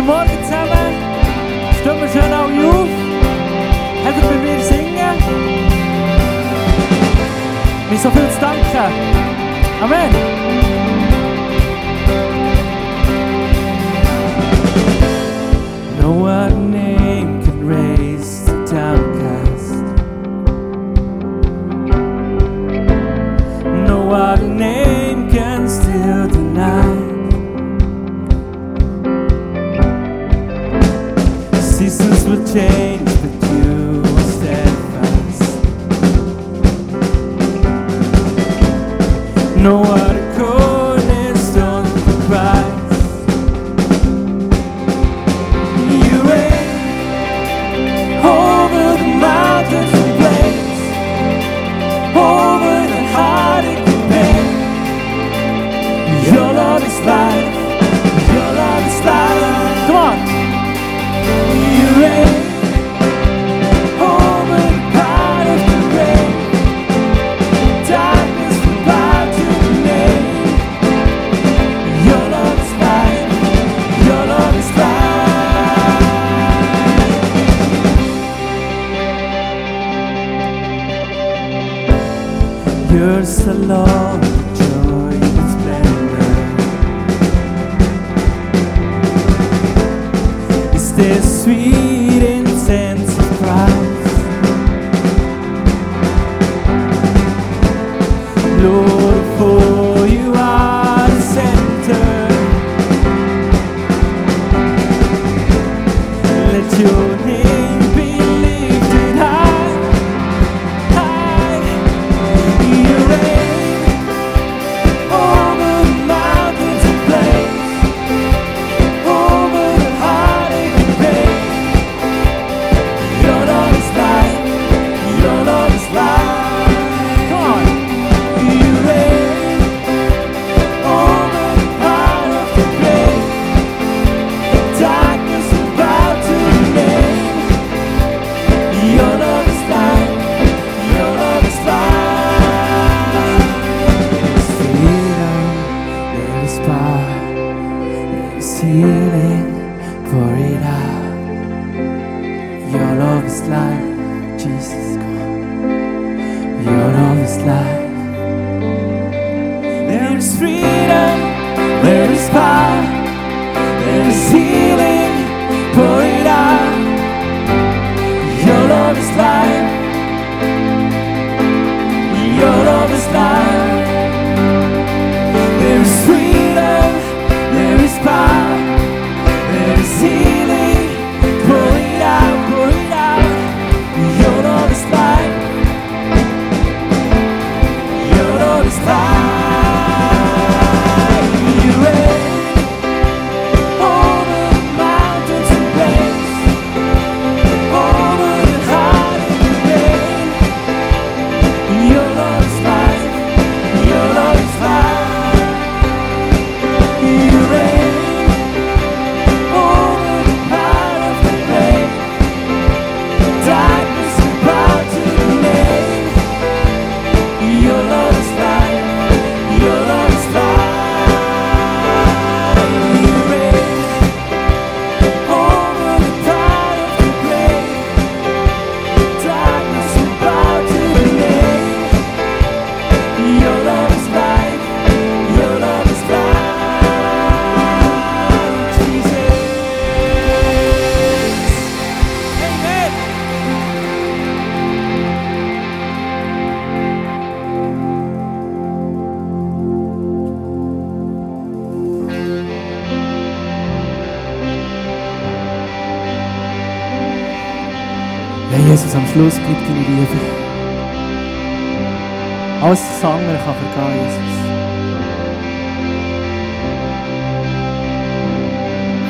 Guten Morgen zusammen. Stehen wir schön alle auf. Habt ihr bei mir singen? Mir so viel zu danken. Amen. is power. There is healing.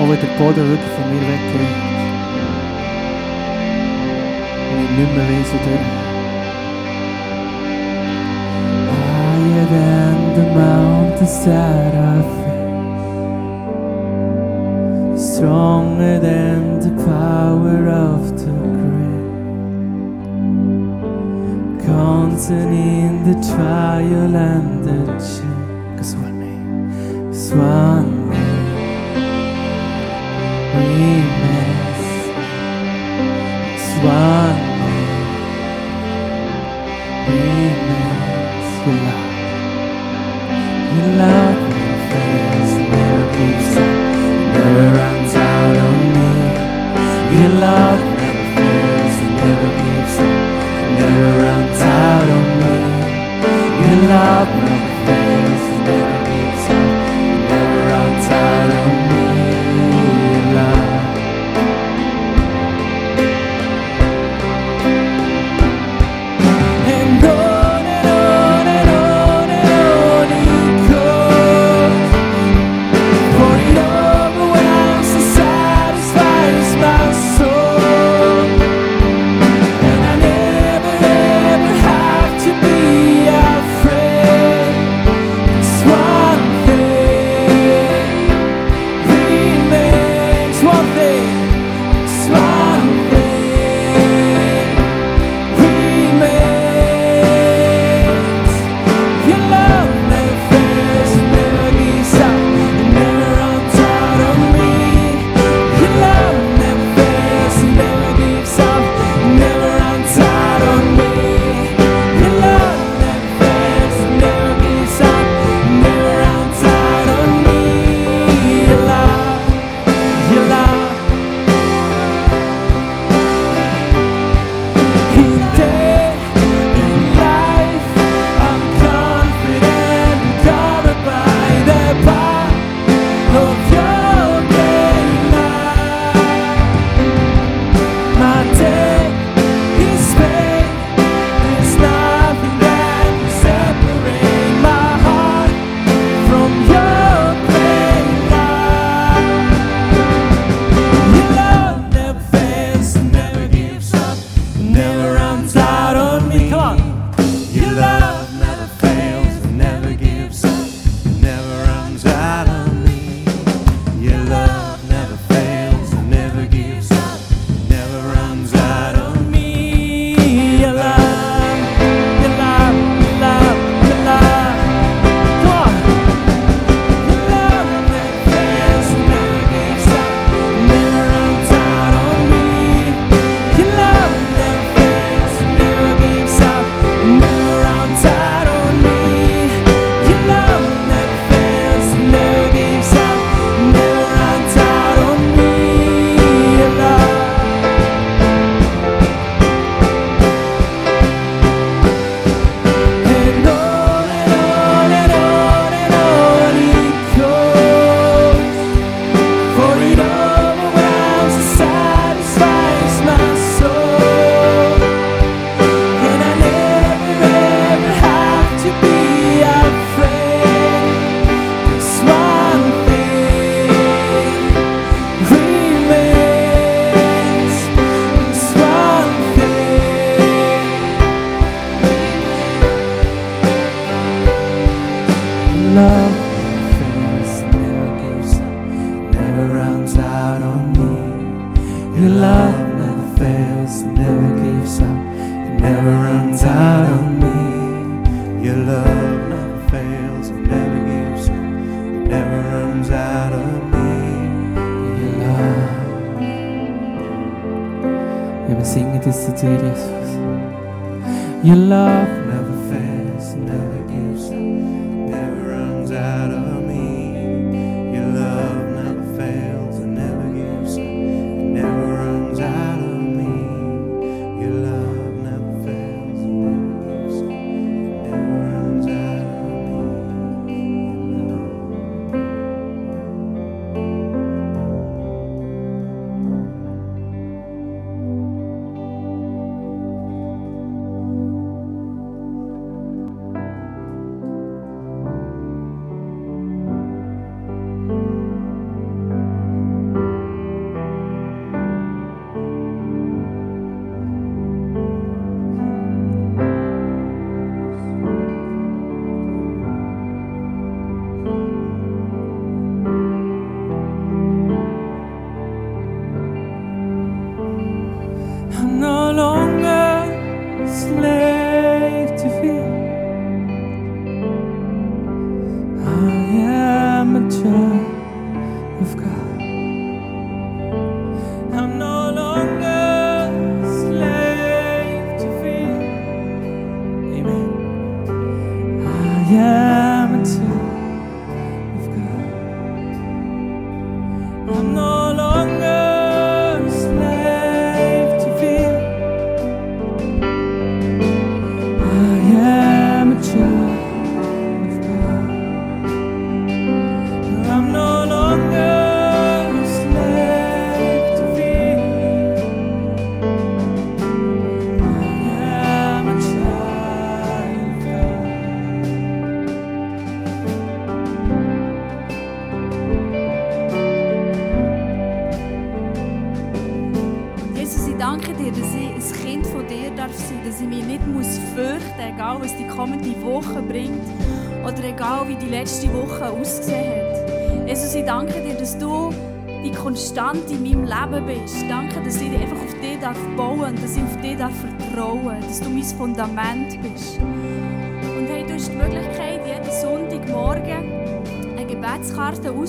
Auch wenn der Boden wirklich von mir weggeht. Und ich nicht mehr weiss, oder? Higher than the mountains that I face. Stronger than the power of the grave. Constant in the trial and the change. Cause one name. Cause one we miss. That's why.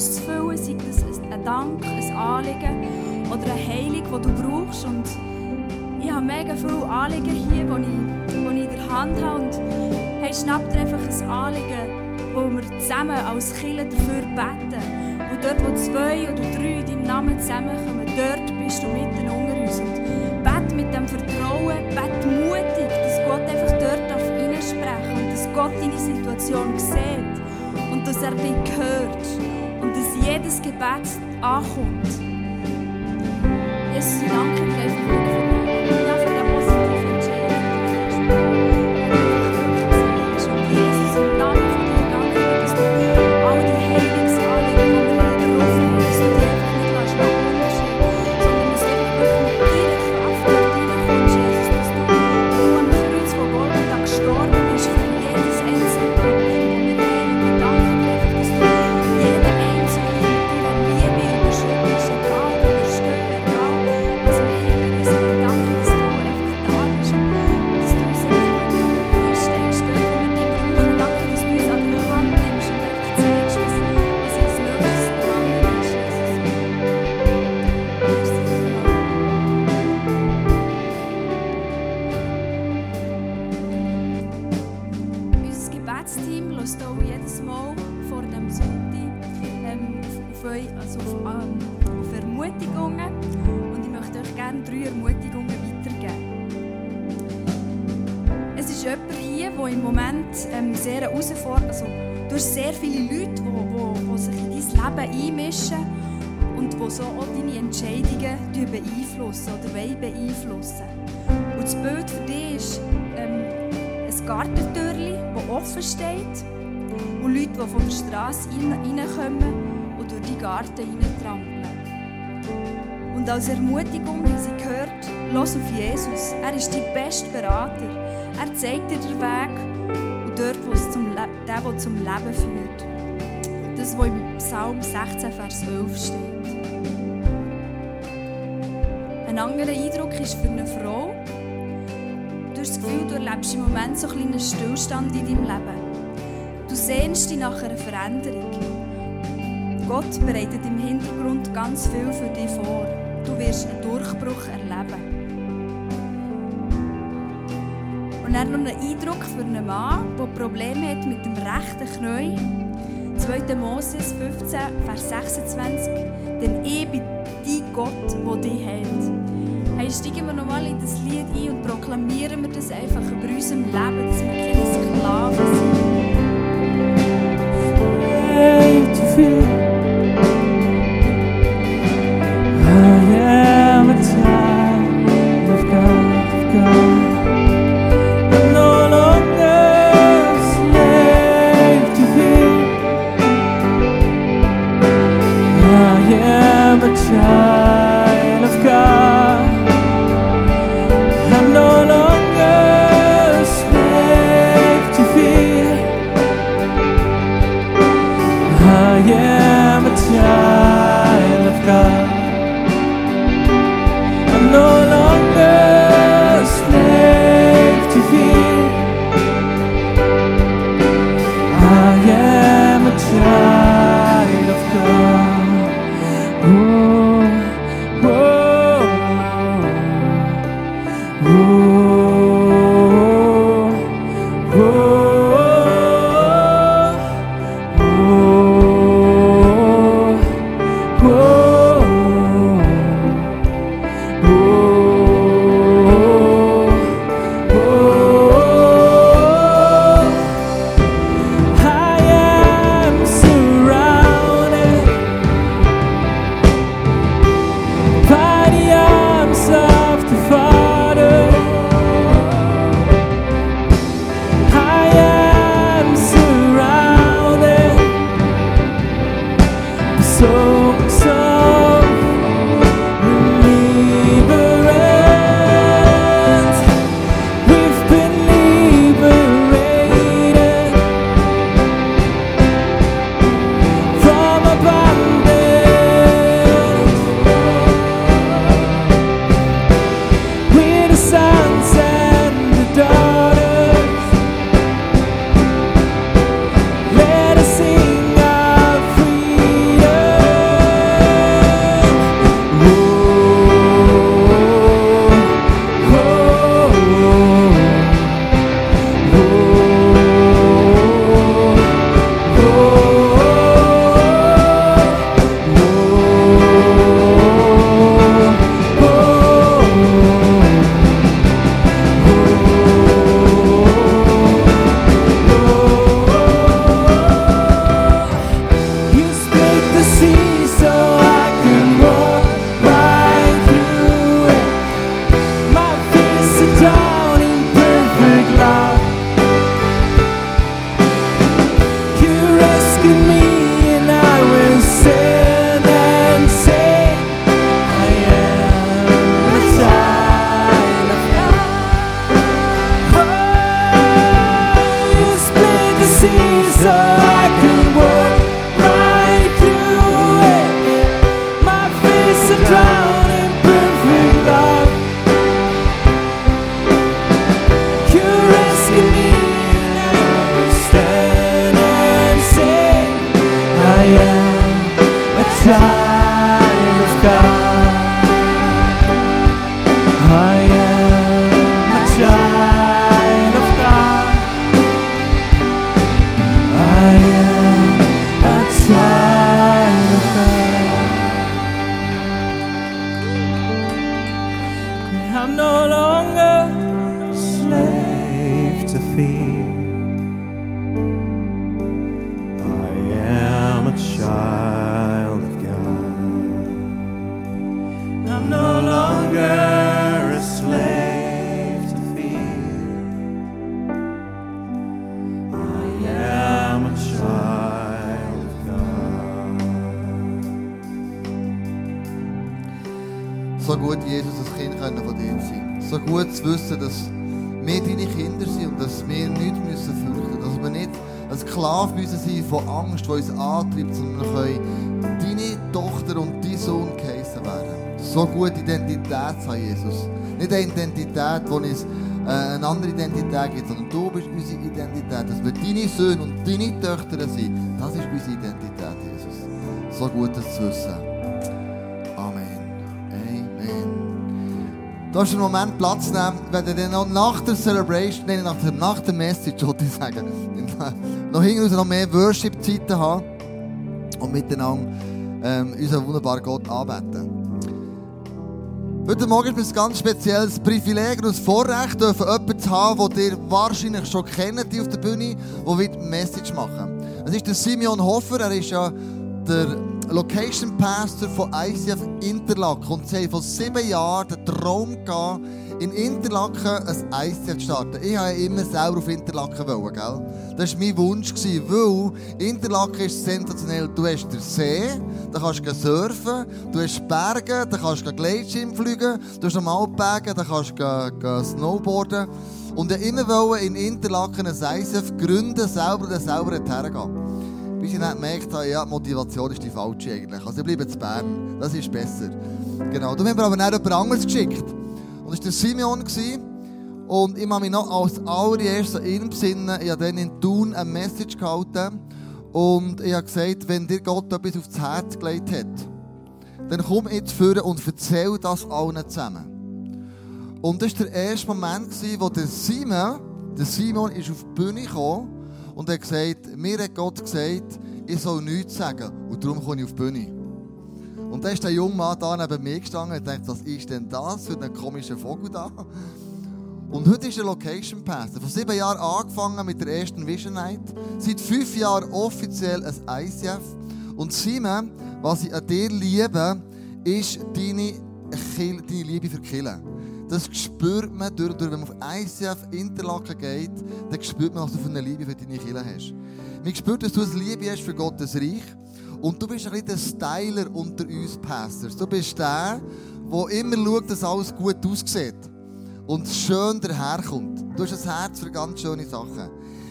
auszufüllen, sei das ein Dank, ein Anliegen oder eine Heilung, die du brauchst. Und ich habe mega viele Anliegen hier, die ich, ich in der Hand habe. Und hey, schnapp dir einfach ein Anliegen, wo wir zusammen als Killer dafür beten. Und dort, wo zwei oder drei in deinem Namen zusammenkommen, dort bist du mitten unter uns. Und bete mit dem Vertrauen, bete mutig, dass Gott einfach dort darf reinsprechen und dass Gott deine Situation sieht und dass er dich hört und dass jedes Gebet ankommt. Jesus, danke dir einfach für Straße hineinkommen und durch die Garten hineintrampeln. Und als Ermutigung haben sie gehört, los auf Jesus, er ist dein bester Berater. Er zeigt dir den Weg und dort, wo es zum, Le der, wo zum Leben führt. Das, was im Psalm 16, Vers 12 steht. Ein anderer Eindruck ist für eine Frau, du hast das Gefühl, du erlebst im Moment so einen kleinen Stillstand in deinem Leben. Du sehnst dich nach einer Veränderung. Gott bereitet im Hintergrund ganz viel für dich vor. Du wirst einen Durchbruch erleben. Und dann noch ein Eindruck für einen Mann, der Probleme hat mit dem rechten Knie. 2. Moses 15, Vers 26. Denn ich bin dein Gott, der dich hält. Hey, steigen wir nochmal in das Lied ein und proklamieren wir das einfach über unserem Leben, dass wir keine Sklaven sind. way to feel. Nicht eine Identität, die uns äh, eine andere Identität gibt, sondern du bist unsere Identität. Dass wir deine Söhne und deine Töchter sind, das ist unsere Identität, Jesus. So gut, das zu wissen. Amen. Amen. Du darfst einen Moment Platz nehmen, wenn du dann nach der Celebration, nein, nach der, nach der Message, wollte ich sagen, noch hinten noch mehr Worship-Zeiten haben und miteinander ähm, unseren wunderbaren Gott anbeten. Heute Morgen ist es ein ganz spezielles Privileg und ein Vorrecht, dürfen jemanden zu haben, den ihr wahrscheinlich schon kennt auf der Bühne, der wird Message machen. Das ist der Simeon Hofer, er ist ja der Location Pastor von ICF Interlaken und sie haben vor sieben Jahren den Traum gehabt, in Interlaken ein ICF zu starten. Ich wollte immer selber auf Interlaken wollen, gell? Das war mein Wunsch, weil Interlaken ist sensationell. Du hast den See, da kannst du surfen, du hast Berge, da kannst du Gleitschirm fliegen, du hast normal Berge, da kannst du snowboarden. Und ich wollte immer in Interlaken ein ICF gründen, selber und selber hergehen. Bis ich dann gemerkt habe, ja, die Motivation ist die falsche eigentlich. Also ich bleibe zu Bern, das ist besser. Genau, du hast mir aber dann jemand anderes geschickt. Und das war der Simeon. Und ich habe mich noch als allererstes in ihm besinnen. Ich habe dann in Thun eine Message gehalten. Und ich habe gesagt, wenn dir Gott etwas aufs Herz gelegt hat, dann komm jetzt vor und erzähl das allen zusammen. Und das war der erste Moment, wo der Simon, der Simon ist auf die Bühne gekommen und hat gesagt, mir hat Gott gesagt, ich soll nichts sagen. Und darum komme ich auf die Bühne. Und dann ist der junge Mann da neben mir gestanden und dachte, was ist denn das für ein komischer Vogel da? Und heute ist er Location Pastor. Vor sieben Jahren angefangen mit der ersten Vision Night. Seit fünf Jahren offiziell ein ICF. Und Simon, was ich an dir liebe, ist deine, deine Liebe für Killen. Das spürt man, durch, durch, wenn man auf ICF Interlaken geht, dann spürt man, was du für eine Liebe für deine Kinder hast. Man spürt, dass du eine Liebe hast für Gottes Reich. Und du bist ein bisschen der Styler unter uns Pastors. Du bist der, der immer schaut, dass alles gut aussieht und schön daherkommt. Du hast ein Herz für ganz schöne Sachen.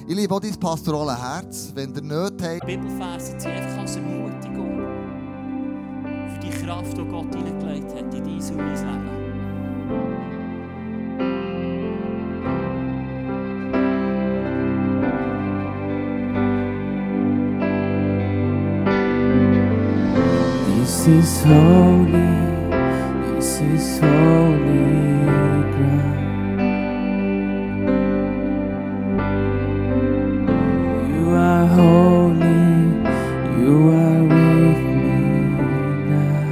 Ich liebe auch dein pastorale Herz, wenn der nicht hat. Bibelverse sind einfach als Ermutigung für die Kraft, die Gott hineingelegt hat in dein und mein Leben. This is holy, this is holy ground. You are holy, you are with me now.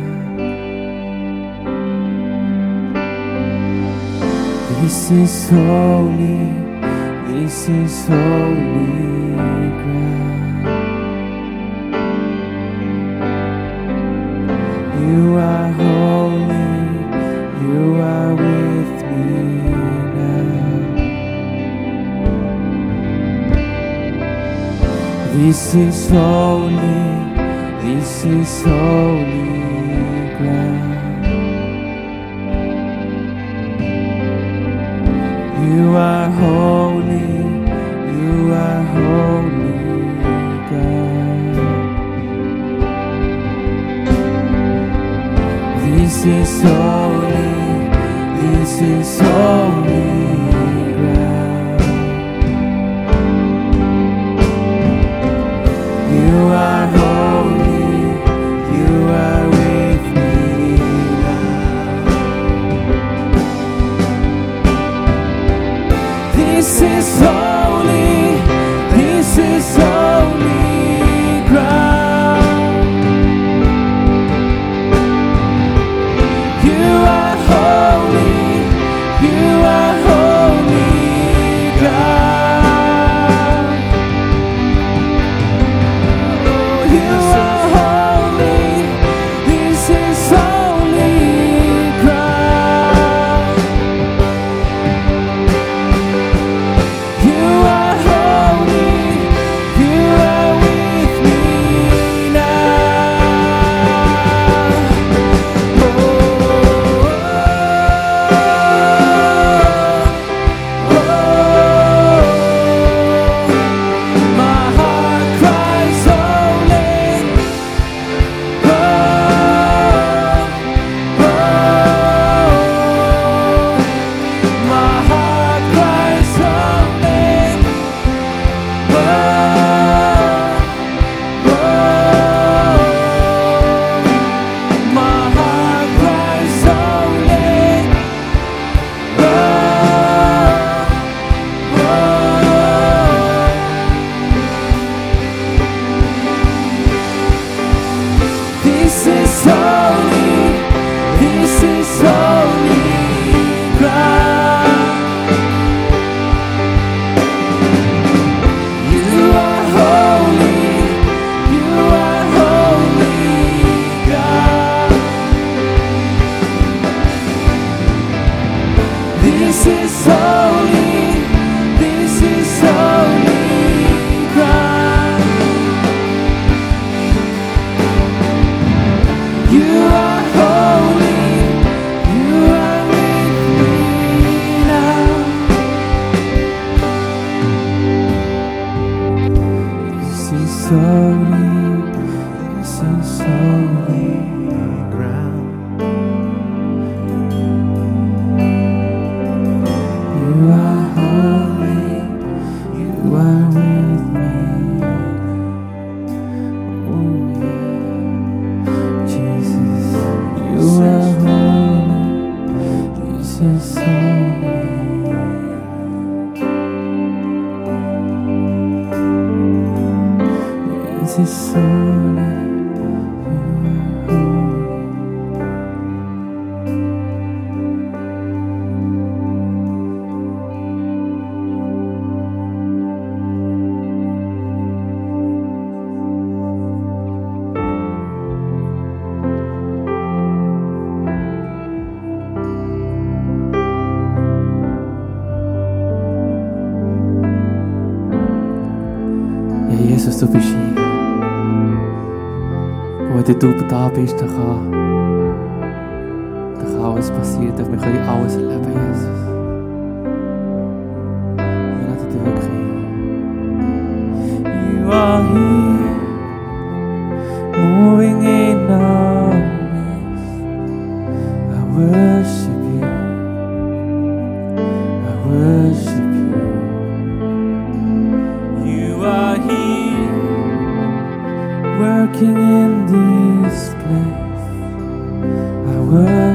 This is holy, this is holy This is holy, this is holy ground. You are holy, you are holy is holy, this is holy Jesus, du bist hier. Und wenn du da bist, dann kann, dann kann alles passieren. Können alles erleben, Jesus. Wir dich wirklich. You are here, moving in our midst. I worship in this place. I was.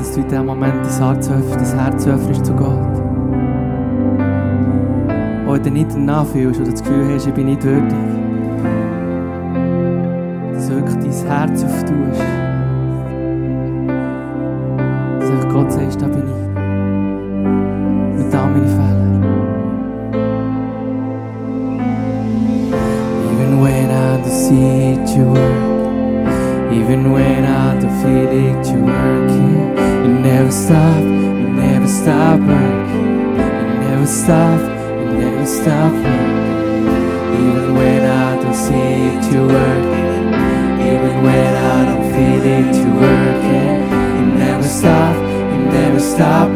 dass du in diesem Moment dein Herz öffnest, das Herz öffnest zu Gott. Oder nicht danach fühlst oder das Gefühl hast, ich bin nicht würdig. Dass du wirklich dein Herz auftust. stop, you never stop working. You never stop, you never stop working. Even when I don't see it, you working. Even when I don't feel it, to work. You never stop, you never stop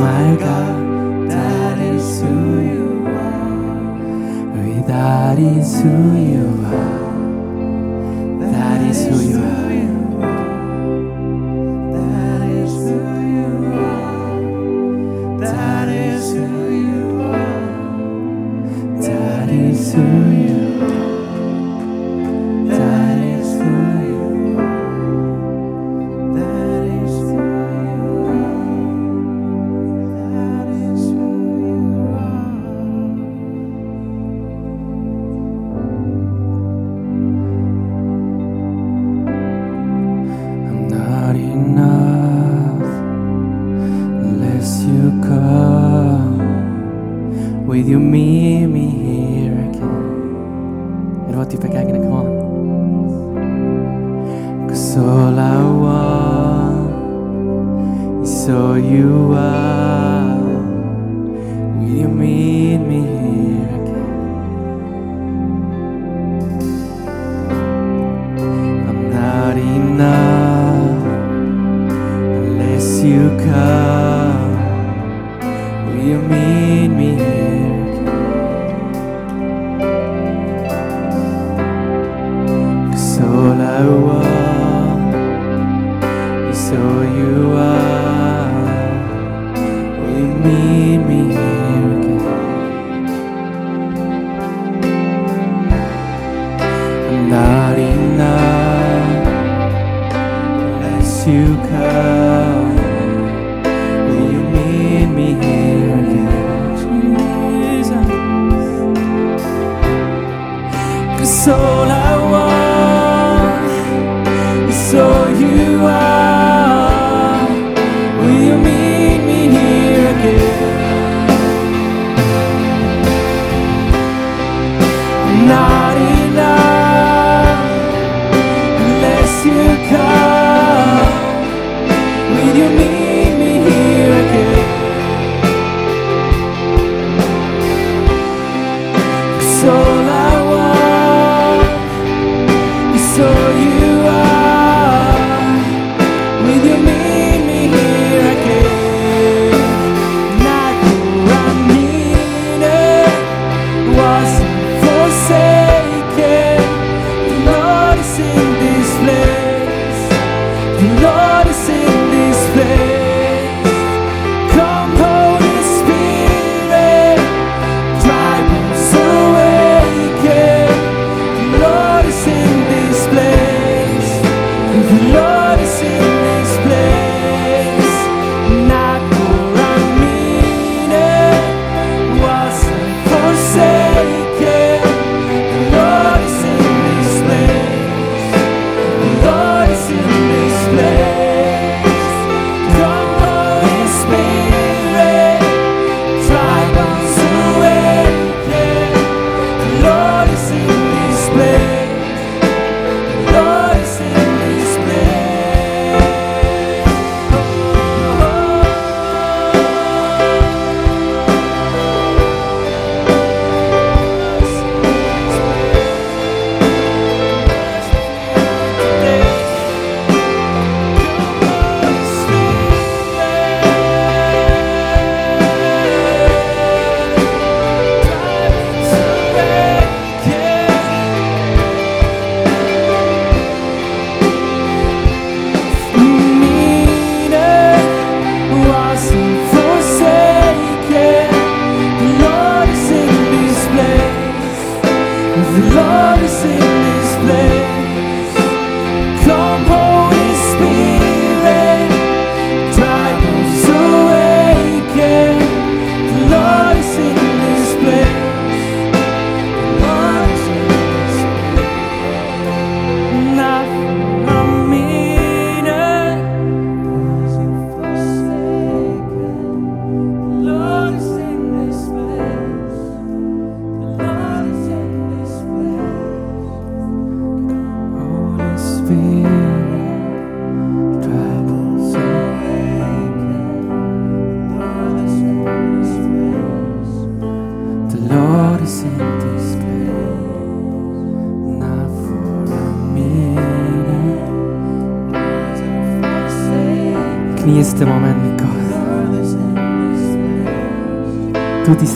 my God, that is who you are. That is who you are.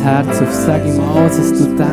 Herz auf, sag ihm alles, was du denkst.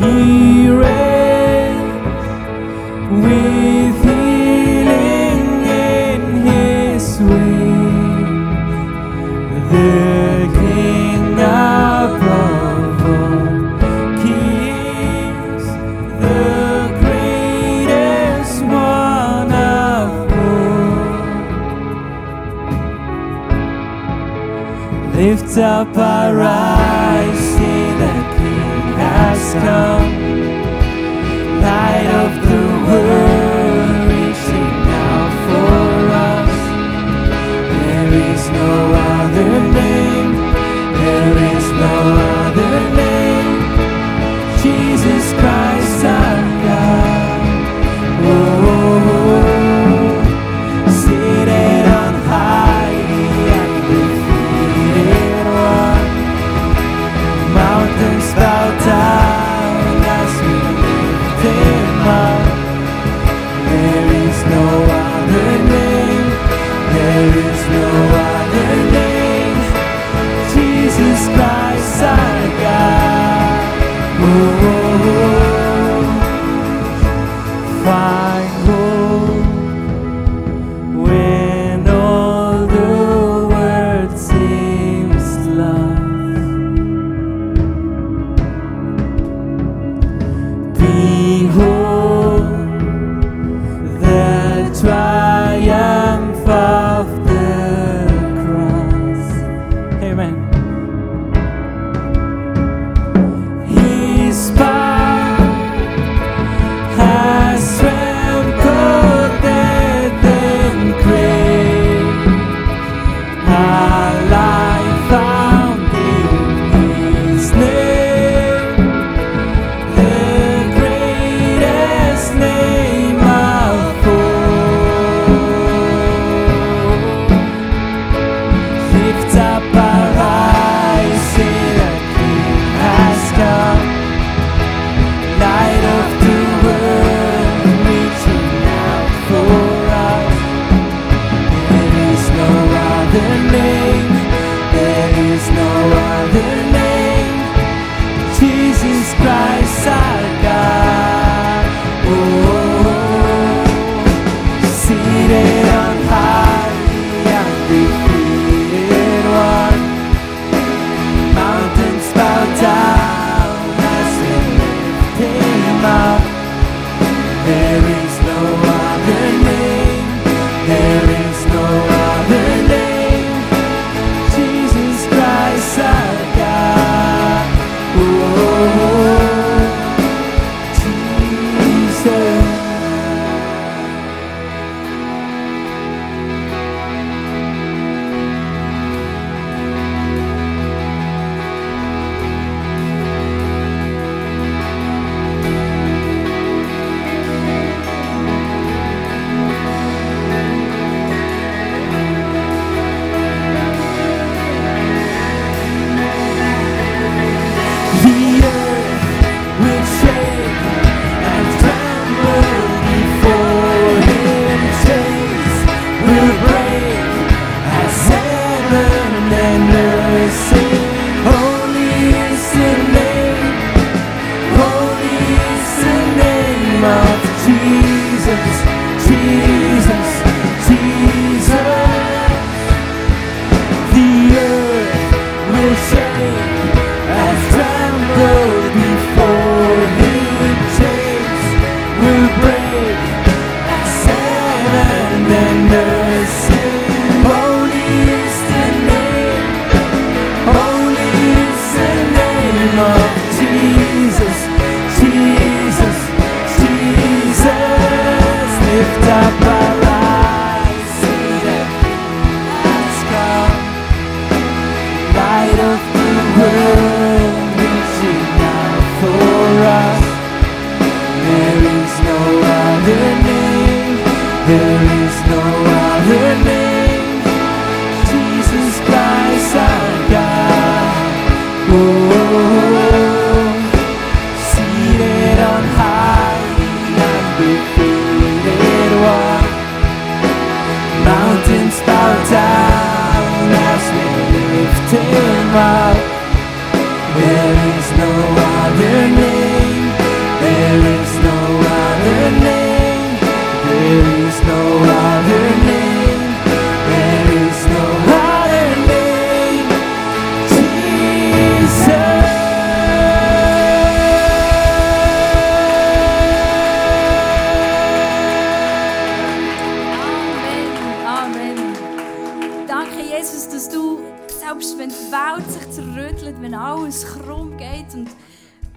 e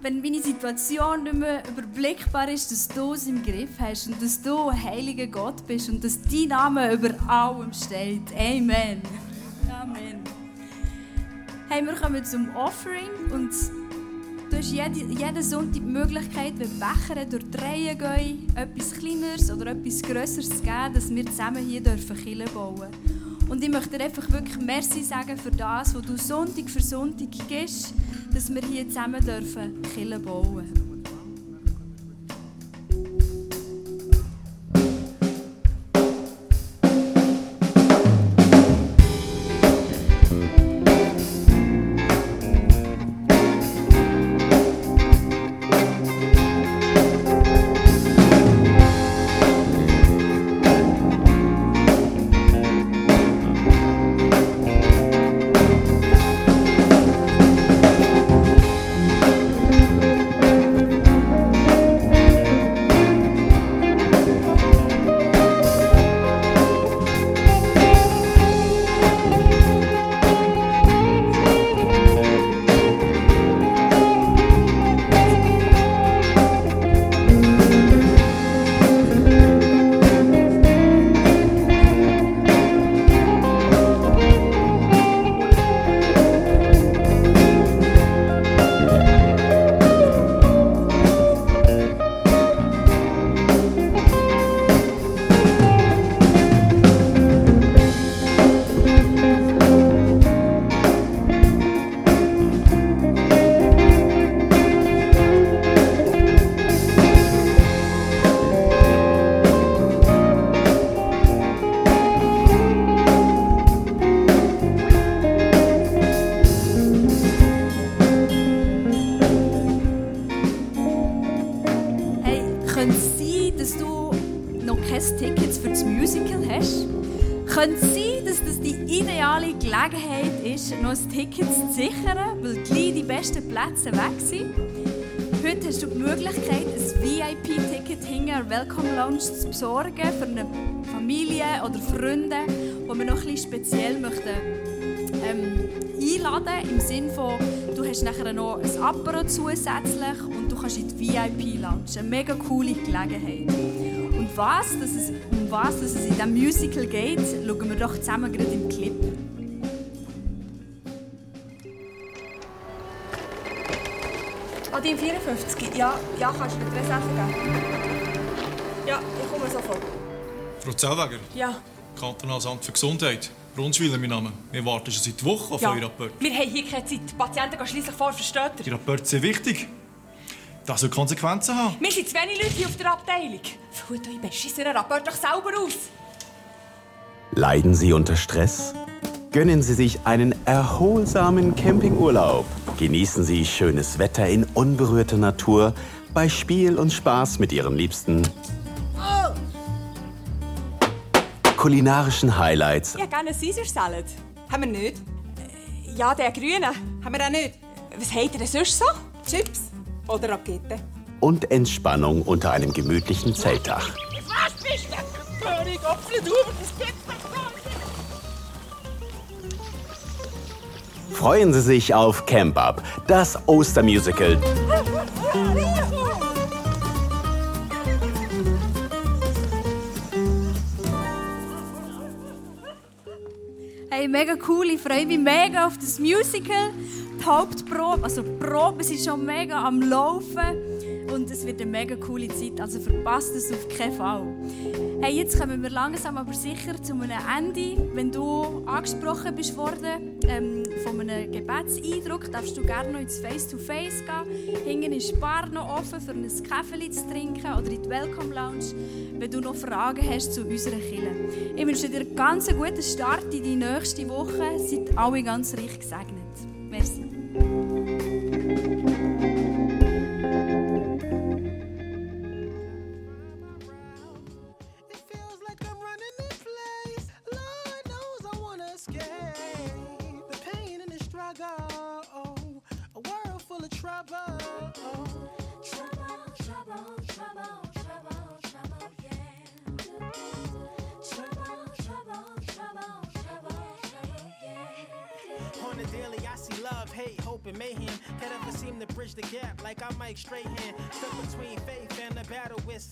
wenn meine Situation nicht mehr überblickbar ist, dass du es im Griff hast und dass du ein heiliger Gott bist und dass dein Name über allem steht. Amen. Amen. Hey, wir kommen zum Offering und du hast jede, jeden Sonntag die Möglichkeit, wenn Becher durch die Reihe gehen, etwas Kleineres oder etwas Grösseres zu geben, dass wir zusammen hier dürfen Kirche bauen Und ich möchte dir einfach wirklich Merci sagen für das, was du Sonntag für Sonntag gibst, dass wir hier zusammen dürfen Kirche bauen. Hey, Plätze weg sind? Heute hast du die Möglichkeit, ein VIP-Ticket hinter der Welcome Lounge zu besorgen für eine Familie oder Freunde, die wir noch ein bisschen speziell möchten ähm, einladen im Sinne von, du hast nachher noch ein Apero zusätzlich und du kannst in die VIP-Lounge. Eine mega coole Gelegenheit. Und was, dass es, um was dass es in diesem Musical geht, schauen wir doch zusammen gerade im Clip. Adin 54. Ja, ja, kannst du mir Adresse geben? Ja, ich komme sofort. Frau Zellweger, Ja. Kantonales Amt für Gesundheit. Brunschwiller, mein Name. Wir warten schon seit Wochen auf ja. euren Rapport. Wir haben hier keine Zeit. Die Patienten gehen schliesslich vor, versteht Die ihr? Rapporte sind wichtig. Das soll Konsequenzen haben. Wir sind zu wenig Leute hier auf der Abteilung. Füllt euch beschissenen Rapport doch selber aus. Leiden Sie unter Stress? Gönnen Sie sich einen erholsamen Campingurlaub. Genießen Sie schönes Wetter in unberührter Natur bei Spiel und Spaß mit Ihren Liebsten. Kulinarischen Highlights hätte gerne einen Caesar Salad. Haben wir nicht? Ja, den grünen. Haben wir auch nicht. Was habt ihr denn sonst so? Chips? Oder Rakete? und Entspannung unter einem gemütlichen Zeltdach. Freuen Sie sich auf Camp Up, das Ostermusical Hey, mega cool, ich freue mich mega auf das Musical. Die Hauptprobe, also die Proben sind schon mega am Laufen. und es wird eine mega coole Zeit, also verpasst es auf keinen Fall. Hey, jetzt kommen wir langsam aber sicher zu einem Ende. Wenn du angesprochen bist worden ähm, von einem Gebetseindruck, darfst du gerne noch ins Face-to-Face gehen. Hinten ist die Bar noch offen, für ein Kaffee zu trinken oder in die Welcome Lounge, wenn du noch Fragen hast zu unserer Kirche. Ich wünsche dir einen ganz guten Start in die nächste Woche. Seid alle ganz reich gesegnet. Merci. Bridge the gap like I'm Mike Strahan. Stuck between faith and the battle with Satan.